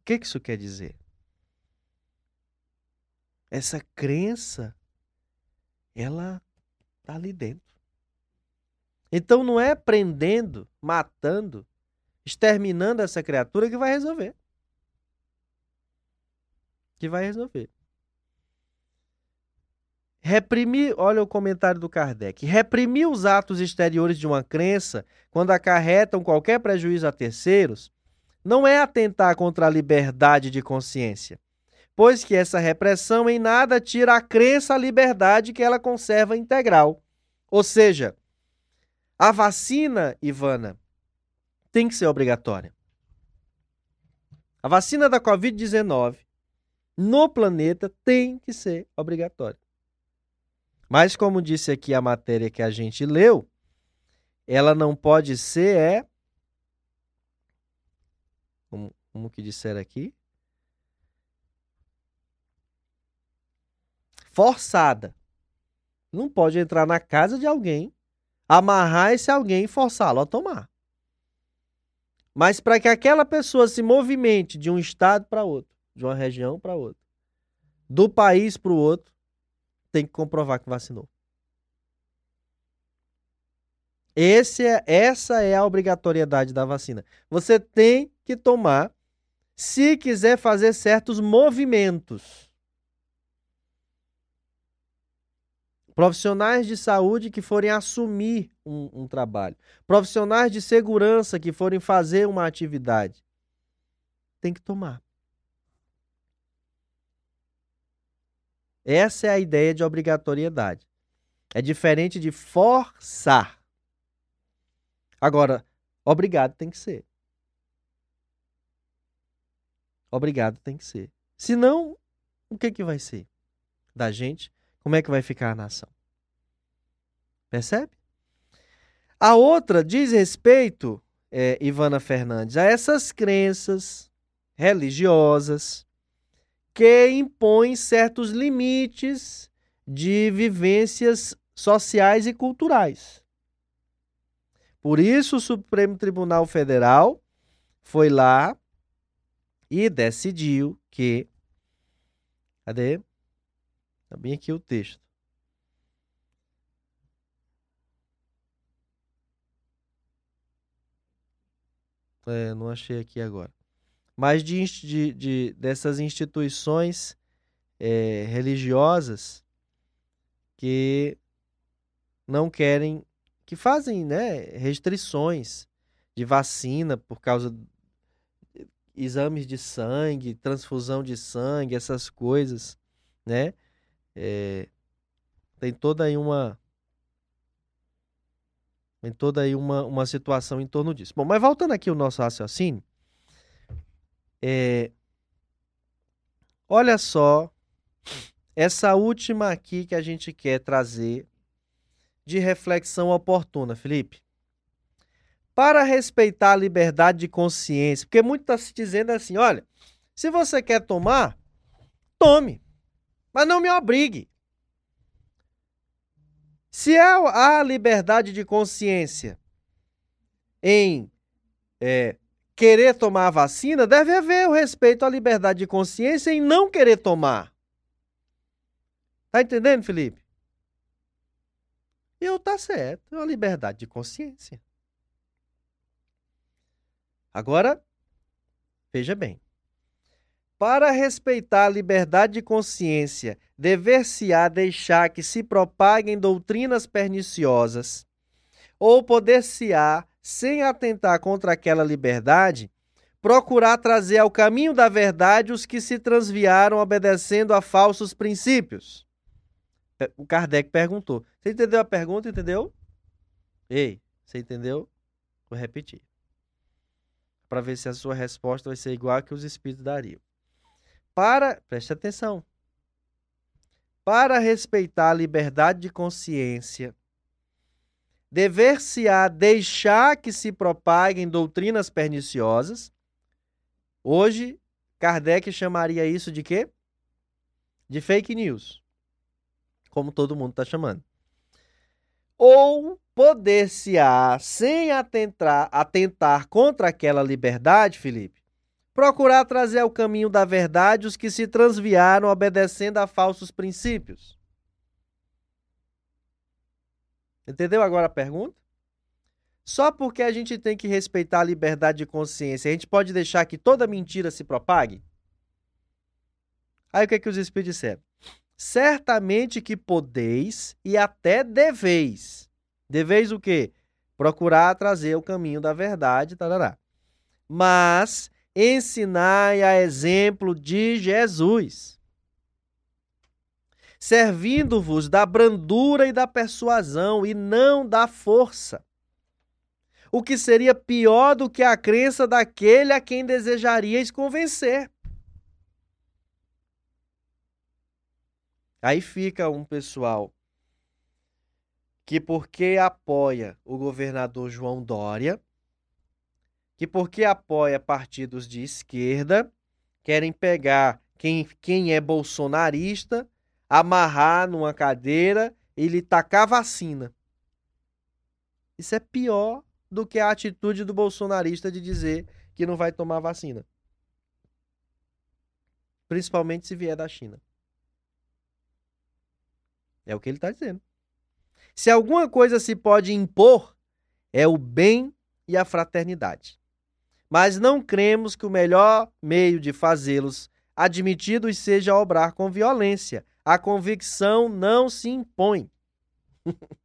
O que, que isso quer dizer? Essa crença, ela está ali dentro. Então não é prendendo, matando, exterminando essa criatura que vai resolver. Que vai resolver. Reprimir, olha o comentário do Kardec. Reprimir os atos exteriores de uma crença, quando acarretam qualquer prejuízo a terceiros, não é atentar contra a liberdade de consciência, pois que essa repressão em nada tira a crença à liberdade que ela conserva integral. Ou seja, a vacina, Ivana, tem que ser obrigatória. A vacina da Covid-19 no planeta tem que ser obrigatória. Mas, como disse aqui a matéria que a gente leu, ela não pode ser é. Como, como que disseram aqui? Forçada. Não pode entrar na casa de alguém amarrar esse alguém e forçá-lo a tomar. Mas para que aquela pessoa se movimente de um estado para outro, de uma região para outra, do país para o outro, tem que comprovar que vacinou. É, essa é a obrigatoriedade da vacina. Você tem que tomar se quiser fazer certos movimentos. Profissionais de saúde que forem assumir um, um trabalho. Profissionais de segurança que forem fazer uma atividade. Tem que tomar. Essa é a ideia de obrigatoriedade. É diferente de forçar. Agora, obrigado tem que ser. Obrigado tem que ser. Senão, o que, que vai ser da gente? Como é que vai ficar a nação? Percebe? A outra diz respeito, é, Ivana Fernandes, a essas crenças religiosas que impõem certos limites de vivências sociais e culturais. Por isso, o Supremo Tribunal Federal foi lá e decidiu que. Cadê? Está bem aqui o texto. É, não achei aqui agora. Mas de, de, de dessas instituições é, religiosas que não querem, que fazem né, restrições de vacina por causa de exames de sangue, transfusão de sangue, essas coisas, né? É, tem toda aí uma tem toda aí uma, uma situação em torno disso. Bom, mas voltando aqui ao nosso raciocínio, é, olha só essa última aqui que a gente quer trazer de reflexão oportuna, Felipe. Para respeitar a liberdade de consciência, porque muito está se dizendo assim: olha, se você quer tomar, tome. Mas não me obrigue. Se há liberdade de consciência em é, querer tomar a vacina, deve haver o respeito à liberdade de consciência em não querer tomar. Tá entendendo, Felipe? Eu tá certo, é uma liberdade de consciência. Agora, veja bem. Para respeitar a liberdade de consciência, dever-se-á deixar que se propaguem doutrinas perniciosas, ou poder-se-á, sem atentar contra aquela liberdade, procurar trazer ao caminho da verdade os que se transviaram obedecendo a falsos princípios. O Kardec perguntou. Você entendeu a pergunta? Entendeu? Ei, você entendeu? Vou repetir. Para ver se a sua resposta vai ser igual a que os espíritos dariam. Para, preste atenção, para respeitar a liberdade de consciência, dever-se-á deixar que se propaguem doutrinas perniciosas. Hoje, Kardec chamaria isso de quê? De fake news. Como todo mundo está chamando. ou poder-se-á, sem atentar, atentar contra aquela liberdade, Felipe, procurar trazer ao caminho da verdade os que se transviaram obedecendo a falsos princípios. Entendeu agora a pergunta? Só porque a gente tem que respeitar a liberdade de consciência, a gente pode deixar que toda mentira se propague? Aí o que, é que os Espíritos disseram? Certamente que podeis e até deveis. Deveis o quê? Procurar trazer o caminho da verdade, tarará. Mas ensinai a exemplo de Jesus, servindo-vos da brandura e da persuasão e não da força. O que seria pior do que a crença daquele a quem desejaríeis convencer. Aí fica um pessoal que porque apoia o governador João Dória, que porque apoia partidos de esquerda, querem pegar quem, quem é bolsonarista, amarrar numa cadeira e lhe tacar vacina. Isso é pior do que a atitude do bolsonarista de dizer que não vai tomar vacina. Principalmente se vier da China. É o que ele está dizendo. Se alguma coisa se pode impor, é o bem e a fraternidade. Mas não cremos que o melhor meio de fazê-los admitidos seja obrar com violência. A convicção não se impõe.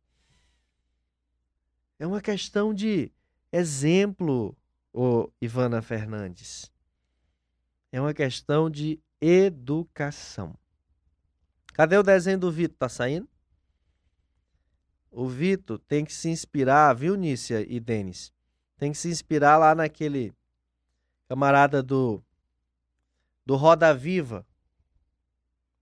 é uma questão de exemplo, ô Ivana Fernandes. É uma questão de educação. Cadê o desenho do Vitor? Tá saindo? O Vitor tem que se inspirar, viu, Nícia e Denis? Tem que se inspirar lá naquele camarada do do Roda Viva.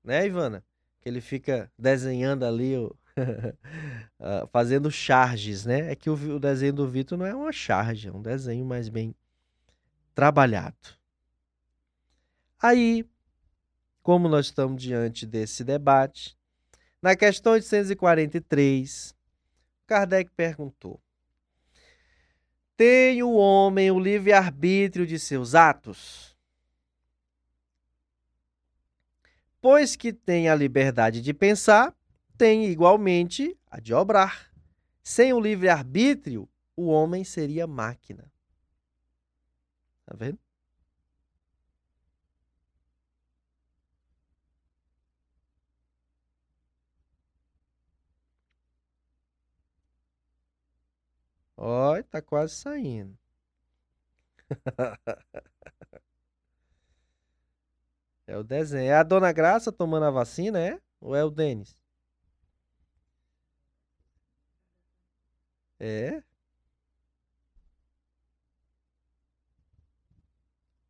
Né, Ivana? Que ele fica desenhando ali, o, ah, fazendo charges, né? É que o, desenho do Vitor não é uma charge, é um desenho mais bem trabalhado. Aí, como nós estamos diante desse debate, na questão 843, Kardec perguntou: Tem o homem o livre-arbítrio de seus atos? Pois que tem a liberdade de pensar, tem igualmente a de obrar. Sem o livre-arbítrio, o homem seria máquina. Tá vendo? Ó, tá quase saindo. É o desenho. É a Dona Graça tomando a vacina, é? Ou é o Denis? É?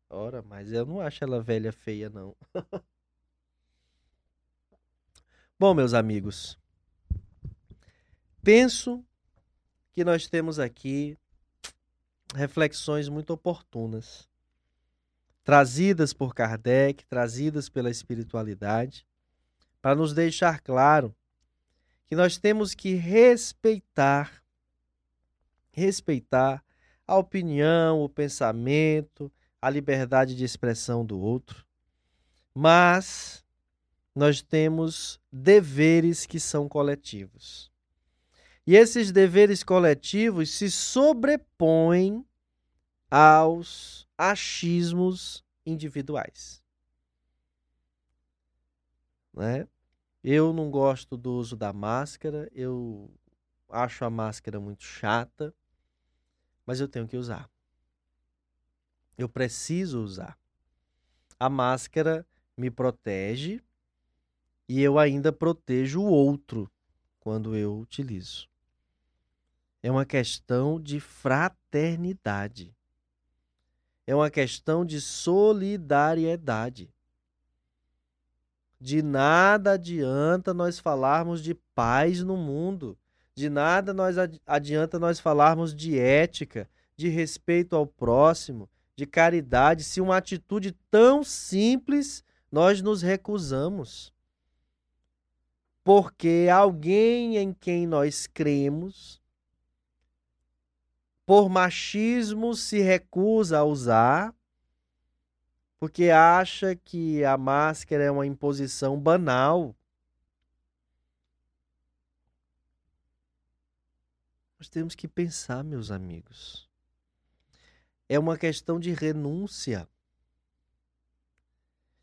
Ora, mas eu não acho ela velha feia, não. Bom, meus amigos, penso que nós temos aqui reflexões muito oportunas, trazidas por Kardec, trazidas pela espiritualidade, para nos deixar claro que nós temos que respeitar, respeitar a opinião, o pensamento, a liberdade de expressão do outro, mas nós temos deveres que são coletivos. E esses deveres coletivos se sobrepõem aos achismos individuais. Né? Eu não gosto do uso da máscara, eu acho a máscara muito chata, mas eu tenho que usar. Eu preciso usar. A máscara me protege e eu ainda protejo o outro quando eu utilizo é uma questão de fraternidade. É uma questão de solidariedade. De nada adianta nós falarmos de paz no mundo. De nada nós adianta nós falarmos de ética, de respeito ao próximo, de caridade, se uma atitude tão simples nós nos recusamos. porque alguém em quem nós cremos, por machismo, se recusa a usar, porque acha que a máscara é uma imposição banal. Nós temos que pensar, meus amigos. É uma questão de renúncia.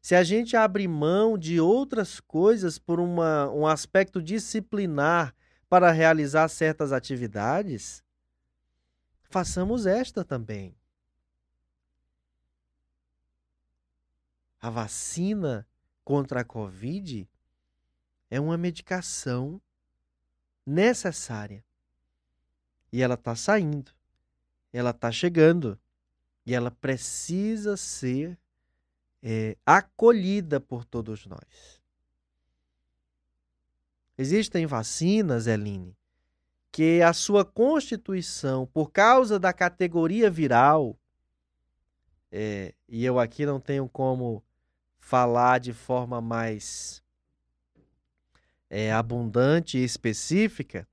Se a gente abre mão de outras coisas por uma, um aspecto disciplinar para realizar certas atividades, façamos esta também. A vacina contra a Covid é uma medicação necessária e ela está saindo, ela está chegando e ela precisa ser é, acolhida por todos nós. Existem vacinas, Eline, que a sua constituição, por causa da categoria viral, é, e eu aqui não tenho como falar de forma mais é, abundante e específica,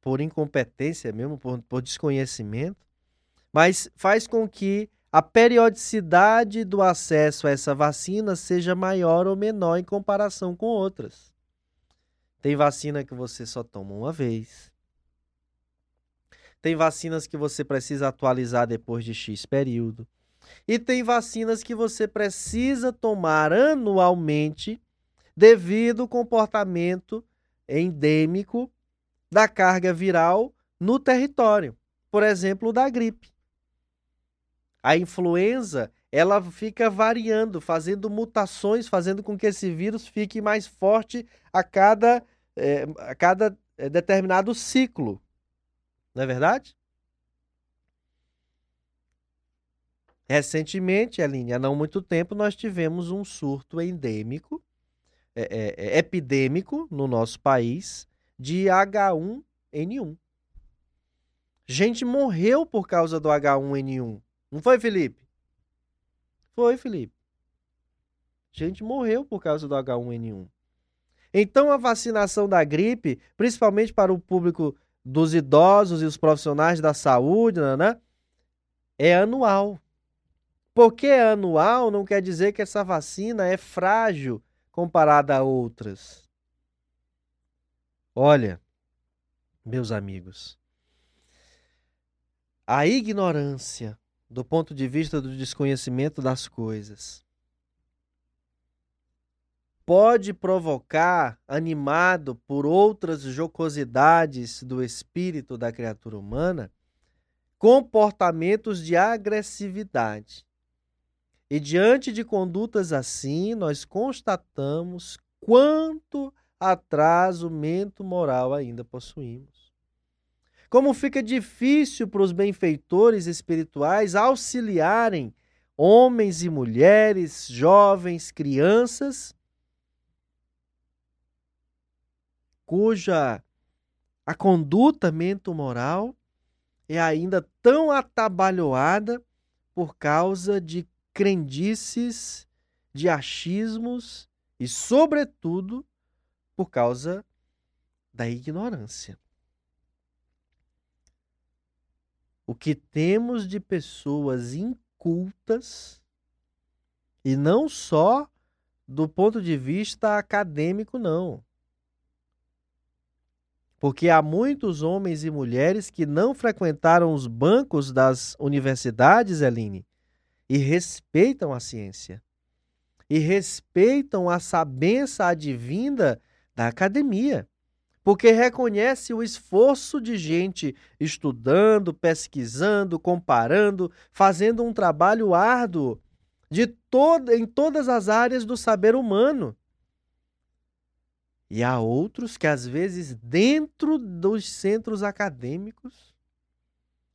por incompetência mesmo, por, por desconhecimento, mas faz com que a periodicidade do acesso a essa vacina seja maior ou menor em comparação com outras. Tem vacina que você só toma uma vez. Tem vacinas que você precisa atualizar depois de X período. E tem vacinas que você precisa tomar anualmente devido ao comportamento endêmico da carga viral no território, por exemplo, da gripe. A influenza, ela fica variando, fazendo mutações, fazendo com que esse vírus fique mais forte a cada, é, a cada é, determinado ciclo. Não é verdade? Recentemente, Aline, há não muito tempo, nós tivemos um surto endêmico, é, é, epidêmico no nosso país, de H1N1. Gente morreu por causa do H1N1. Não foi, Felipe? Foi, Felipe. Gente morreu por causa do H1N1. Então a vacinação da gripe, principalmente para o público dos idosos e os profissionais da saúde, né, é anual. Porque é anual não quer dizer que essa vacina é frágil comparada a outras. Olha, meus amigos, a ignorância do ponto de vista do desconhecimento das coisas pode provocar, animado por outras jocosidades do espírito da criatura humana, comportamentos de agressividade. E diante de condutas assim, nós constatamos quanto atraso mento moral ainda possuímos. Como fica difícil para os benfeitores espirituais auxiliarem homens e mulheres, jovens, crianças, cuja a conduta mento-moral é ainda tão atabalhoada por causa de crendices, de achismos e, sobretudo, por causa da ignorância. O que temos de pessoas incultas, e não só do ponto de vista acadêmico, não. Porque há muitos homens e mulheres que não frequentaram os bancos das universidades, Eline, e respeitam a ciência. E respeitam a sabença advinda da academia, porque reconhece o esforço de gente estudando, pesquisando, comparando, fazendo um trabalho árduo de todo, em todas as áreas do saber humano. E há outros que, às vezes, dentro dos centros acadêmicos,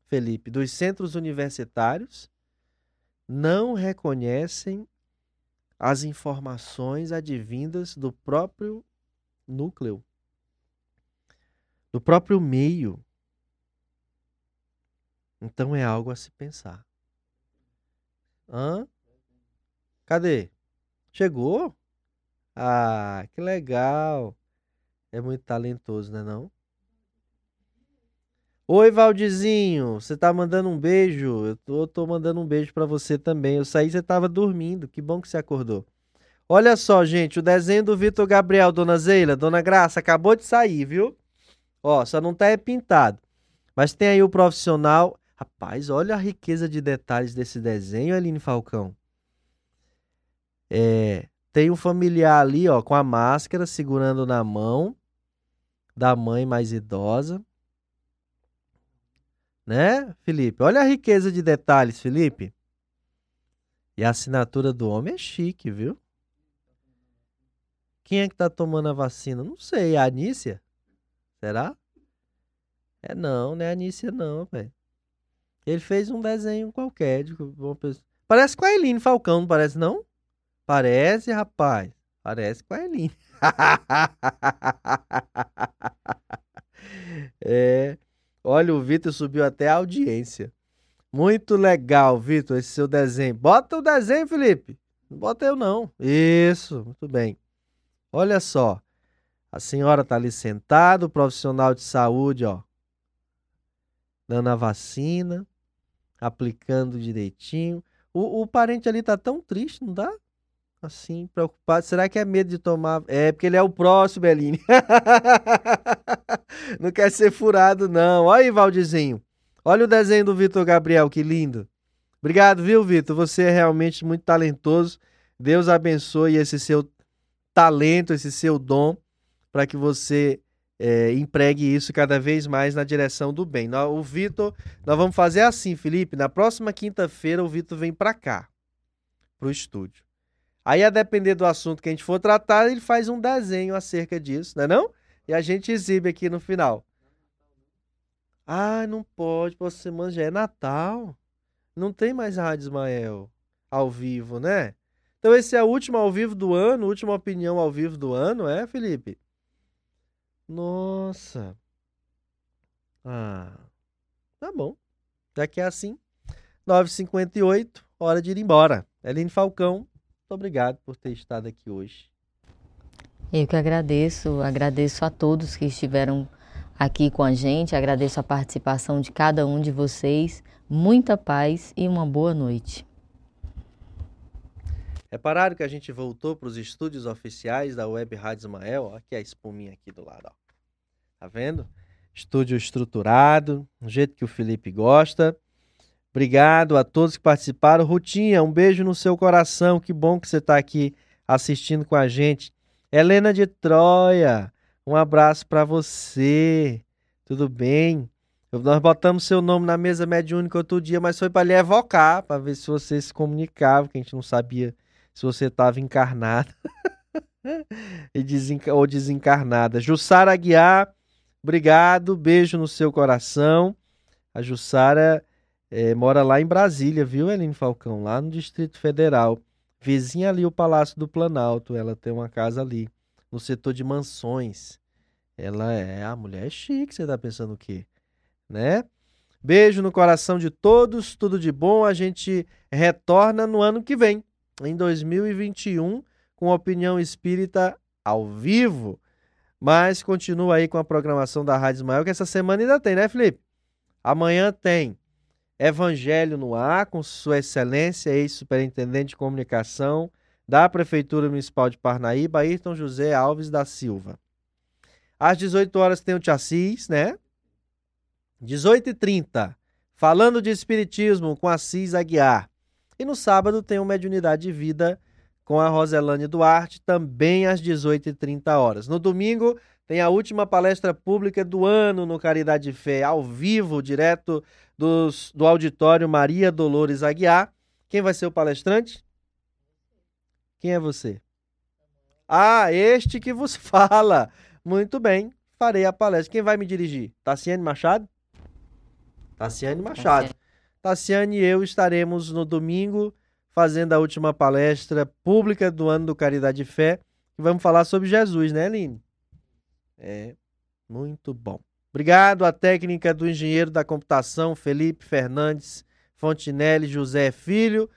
Felipe, dos centros universitários, não reconhecem as informações advindas do próprio núcleo, do próprio meio. Então é algo a se pensar. Hã? Cadê? Chegou? Ah, que legal. É muito talentoso, né não? Oi, Valdizinho, você tá mandando um beijo? Eu tô, tô mandando um beijo para você também. Eu saí, você tava dormindo. Que bom que você acordou. Olha só, gente, o desenho do Vitor Gabriel, Dona Zeila, Dona Graça, acabou de sair, viu? Ó, só não tá é pintado. Mas tem aí o profissional. Rapaz, olha a riqueza de detalhes desse desenho, Aline Falcão. É, tem um familiar ali, ó, com a máscara segurando na mão da mãe mais idosa. Né, Felipe? Olha a riqueza de detalhes, Felipe. E a assinatura do homem é chique, viu? Quem é que tá tomando a vacina? Não sei, a Anícia? Será? É não, é a Anícia não, velho. Ele fez um desenho qualquer de uma pessoa. Parece com a Eline Falcão, não parece não? Parece, rapaz. Parece com a Eline. é. Olha, o Vitor subiu até a audiência. Muito legal, Vitor, esse seu desenho. Bota o desenho, Felipe. Não bota eu, não. Isso, muito bem. Olha só. A senhora está ali sentada, o profissional de saúde, ó, dando a vacina, aplicando direitinho. O, o parente ali tá tão triste, não dá? Assim, preocupado. Será que é medo de tomar? É, porque ele é o próximo, Beline. não quer ser furado, não. Olha aí, Valdizinho. Olha o desenho do Vitor Gabriel, que lindo. Obrigado, viu, Vitor? Você é realmente muito talentoso. Deus abençoe esse seu talento, esse seu dom, para que você é, empregue isso cada vez mais na direção do bem. O Vitor, nós vamos fazer assim, Felipe. Na próxima quinta-feira, o Vitor vem para cá, para o estúdio. Aí, a depender do assunto que a gente for tratar, ele faz um desenho acerca disso, não é não? E a gente exibe aqui no final. Ah, não pode, próxima semana já é Natal. Não tem mais Rádio Ismael ao vivo, né? Então esse é o último ao vivo do ano, última opinião ao vivo do ano, é, Felipe? Nossa. Ah, tá bom. Já que é assim, 9h58, hora de ir embora. Eline Falcão, muito obrigado por ter estado aqui hoje. Eu que agradeço, agradeço a todos que estiveram aqui com a gente, agradeço a participação de cada um de vocês. Muita paz e uma boa noite. Repararam que a gente voltou para os estúdios oficiais da Web Rádio Ismael? Aqui a espuminha aqui do lado, ó. Tá vendo? Estúdio estruturado, do jeito que o Felipe gosta. Obrigado a todos que participaram. Rutinha, um beijo no seu coração. Que bom que você está aqui assistindo com a gente. Helena de Troia, um abraço para você. Tudo bem? Nós botamos seu nome na mesa mediúnica outro dia, mas foi para lhe evocar, para ver se você se comunicava, que a gente não sabia se você estava encarnado ou desencarnada. Jussara Aguiar, obrigado, beijo no seu coração. A Jussara é, mora lá em Brasília, viu, Eline Falcão? Lá no Distrito Federal. Vizinha ali o Palácio do Planalto. Ela tem uma casa ali, no setor de mansões. Ela é a mulher é chique, você tá pensando o quê? Né? Beijo no coração de todos, tudo de bom. A gente retorna no ano que vem, em 2021, com Opinião Espírita ao vivo. Mas continua aí com a programação da Rádio Ismael, que essa semana ainda tem, né, Felipe? Amanhã tem Evangelho no ar, com Sua Excelência, ex-superintendente de comunicação da Prefeitura Municipal de Parnaíba, Ayrton José Alves da Silva. Às 18 horas tem o Tiassis, né? 18h30, falando de Espiritismo com Assis Aguiar. E no sábado tem o Mediunidade de Vida com a Roselane Duarte, também às 18h30 horas. No domingo tem a última palestra pública do ano no Caridade Fé, ao vivo, direto dos, do auditório Maria Dolores Aguiar. Quem vai ser o palestrante? Quem é você? Ah, este que vos fala. Muito bem, farei a palestra. Quem vai me dirigir? Tassiane Machado? Tassiane Machado. Tassiane e eu estaremos no domingo fazendo a última palestra pública do ano do Caridade e Fé. E vamos falar sobre Jesus, né, Aline? É, muito bom. Obrigado à técnica do engenheiro da computação Felipe Fernandes Fontinelli José Filho.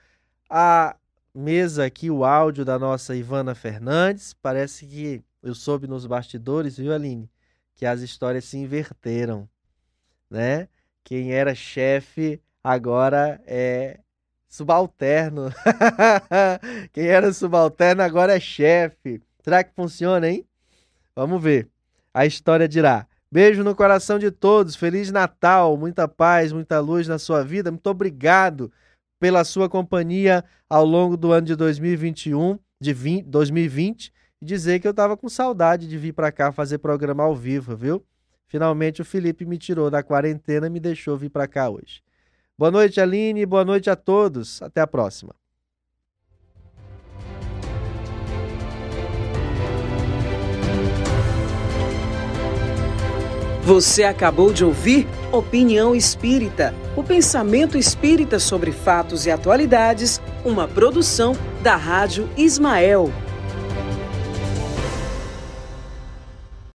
A mesa aqui, o áudio da nossa Ivana Fernandes. Parece que eu soube nos bastidores, viu, Aline, que as histórias se inverteram, né? Quem era chefe agora é subalterno. Quem era subalterno agora é chefe. Será que funciona, hein? Vamos ver. A história dirá. Beijo no coração de todos. Feliz Natal, muita paz, muita luz na sua vida. Muito obrigado pela sua companhia ao longo do ano de 2021, de 20, 2020, e dizer que eu estava com saudade de vir para cá fazer programa ao vivo, viu? Finalmente o Felipe me tirou da quarentena e me deixou vir para cá hoje. Boa noite, Aline. Boa noite a todos. Até a próxima. Você acabou de ouvir Opinião Espírita, o pensamento espírita sobre fatos e atualidades, uma produção da Rádio Ismael.